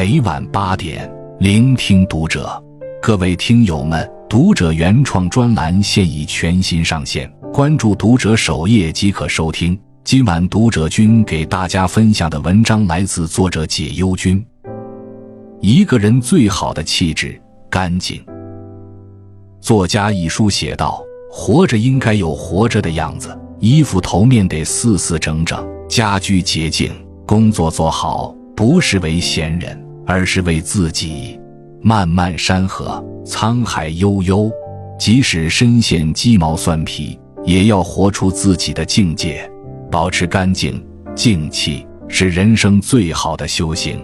每晚八点，聆听读者。各位听友们，读者原创专栏现已全新上线，关注读者首页即可收听。今晚读者君给大家分享的文章来自作者解忧君。一个人最好的气质，干净。作家一书写道：“活着应该有活着的样子，衣服头面得四四整整，家居洁净，工作做好。”不是为闲人，而是为自己。漫漫山河，沧海悠悠，即使身陷鸡毛蒜皮，也要活出自己的境界。保持干净、静气，是人生最好的修行。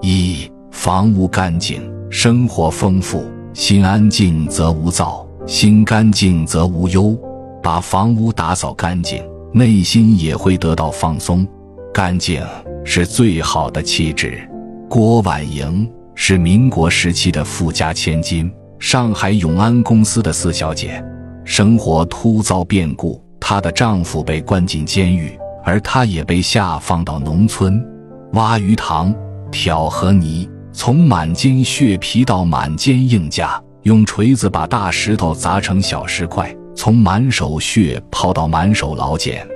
一房屋干净，生活丰富；心安静则无躁，心干净则无忧。把房屋打扫干净，内心也会得到放松。干净。是最好的气质。郭婉莹是民国时期的富家千金，上海永安公司的四小姐。生活突遭变故，她的丈夫被关进监狱，而她也被下放到农村，挖鱼塘、挑河泥，从满肩血皮到满肩硬架，用锤子把大石头砸成小石块，从满手血泡到满手老茧。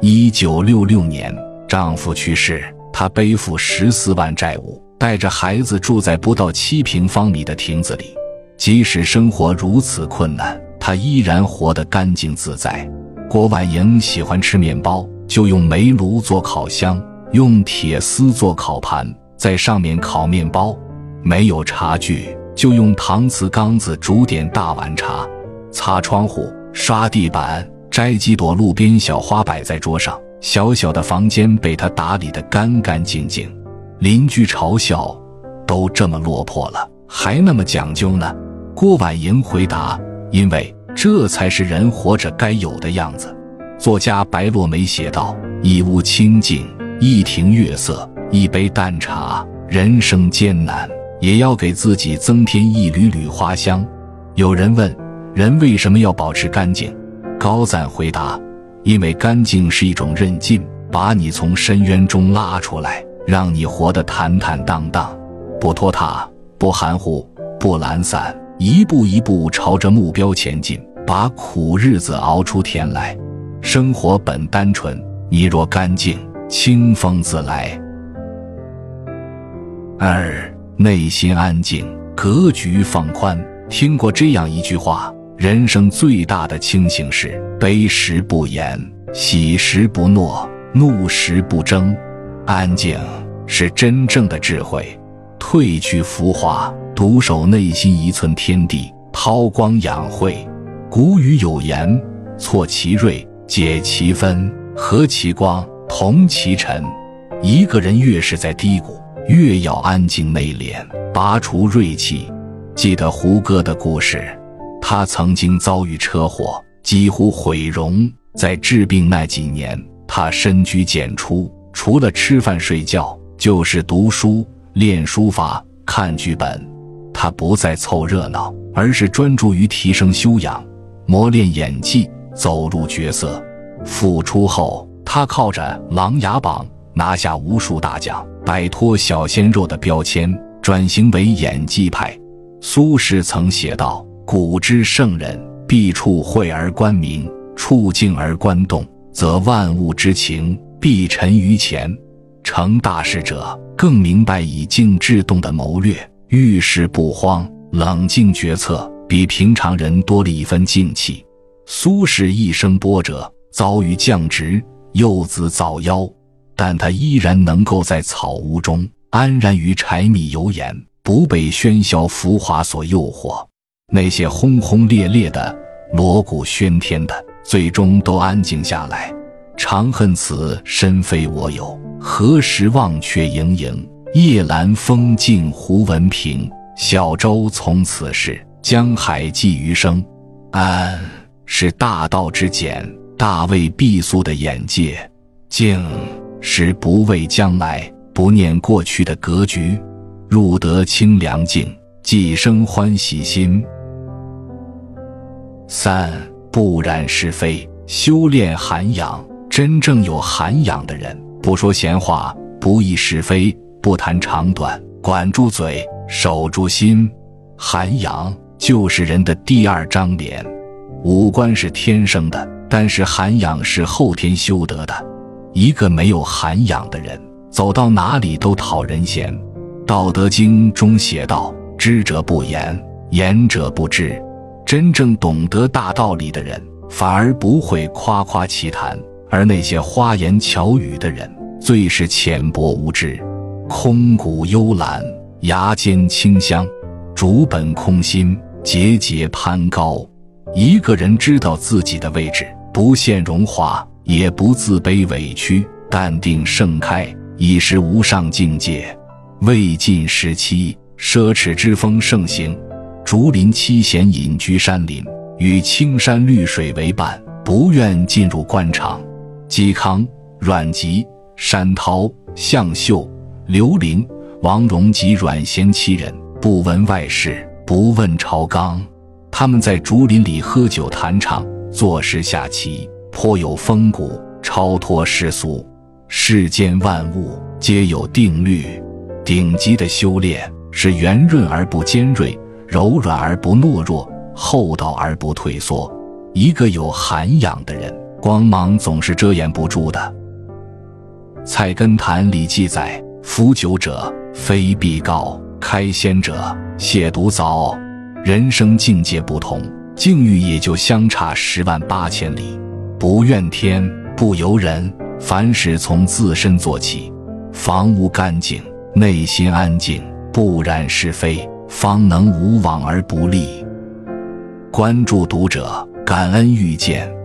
一九六六年，丈夫去世。他背负十四万债务，带着孩子住在不到七平方米的亭子里。即使生活如此困难，他依然活得干净自在。郭婉莹喜欢吃面包，就用煤炉做烤箱，用铁丝做烤盘，在上面烤面包。没有茶具，就用搪瓷缸子煮点大碗茶。擦窗户、刷地板、摘几朵路边小花摆在桌上。小小的房间被他打理得干干净净，邻居嘲笑：“都这么落魄了，还那么讲究呢？”郭婉莹回答：“因为这才是人活着该有的样子。”作家白落梅写道：“一屋清静，一庭月色，一杯淡茶，人生艰难，也要给自己增添一缕缕花香。”有人问：“人为什么要保持干净？”高赞回答。因为干净是一种韧劲，把你从深渊中拉出来，让你活得坦坦荡荡，不拖沓，不含糊，不懒散，一步一步朝着目标前进，把苦日子熬出甜来。生活本单纯，你若干净，清风自来。二，内心安静，格局放宽。听过这样一句话。人生最大的清醒是：悲时不言，喜时不诺，怒时不争。安静是真正的智慧。褪去浮华，独守内心一寸天地，韬光养晦。古语有言：“错其锐，解其分，和其光，同其尘。”一个人越是在低谷，越要安静内敛，拔除锐气。记得胡歌的故事。他曾经遭遇车祸，几乎毁容。在治病那几年，他深居简出，除了吃饭睡觉，就是读书、练书法、看剧本。他不再凑热闹，而是专注于提升修养、磨练演技、走入角色。复出后，他靠着《琅琊榜》拿下无数大奖，摆脱小鲜肉的标签，转型为演技派。苏轼曾写道。古之圣人，必处会而观明，处静而观动，则万物之情必沉于前。成大事者，更明白以静制动的谋略，遇事不慌，冷静决策，比平常人多了一分静气。苏轼一生波折，遭遇降职，幼子早夭，但他依然能够在草屋中安然于柴米油盐，不被喧嚣浮华所诱惑。那些轰轰烈烈的、锣鼓喧天的，最终都安静下来。长恨此身非我有，何时忘却营营？夜阑风静胡文平，小舟从此逝，江海寄余生。安是大道之简，大未必速的眼界；静是不畏将来、不念过去的格局。入得清凉境，即生欢喜心。三不染是非，修炼涵养。真正有涵养的人，不说闲话，不议是非，不谈长短，管住嘴，守住心。涵养就是人的第二张脸。五官是天生的，但是涵养是后天修得的。一个没有涵养的人，走到哪里都讨人嫌。《道德经》中写道：“知者不言，言者不知。”真正懂得大道理的人，反而不会夸夸其谈；而那些花言巧语的人，最是浅薄无知。空谷幽兰，芽尖清香，竹本空心，节节攀高。一个人知道自己的位置，不羡荣华，也不自卑委屈，淡定盛开，已是无上境界。魏晋时期，奢侈之风盛行。竹林七贤隐居山林，与青山绿水为伴，不愿进入官场。嵇康、阮籍、山涛、向秀、刘伶、王戎及阮咸七人，不闻外事，不问朝纲。他们在竹林里喝酒弹唱，作诗下棋，颇有风骨，超脱世俗。世间万物皆有定律，顶级的修炼是圆润而不尖锐。柔软而不懦弱，厚道而不退缩。一个有涵养的人，光芒总是遮掩不住的。《菜根谭》里记载：“服酒者非必高，开先者亵渎早。”人生境界不同，境遇也就相差十万八千里。不怨天，不尤人，凡事从自身做起，房屋干净，内心安静，不染是非。方能无往而不利。关注读者，感恩遇见。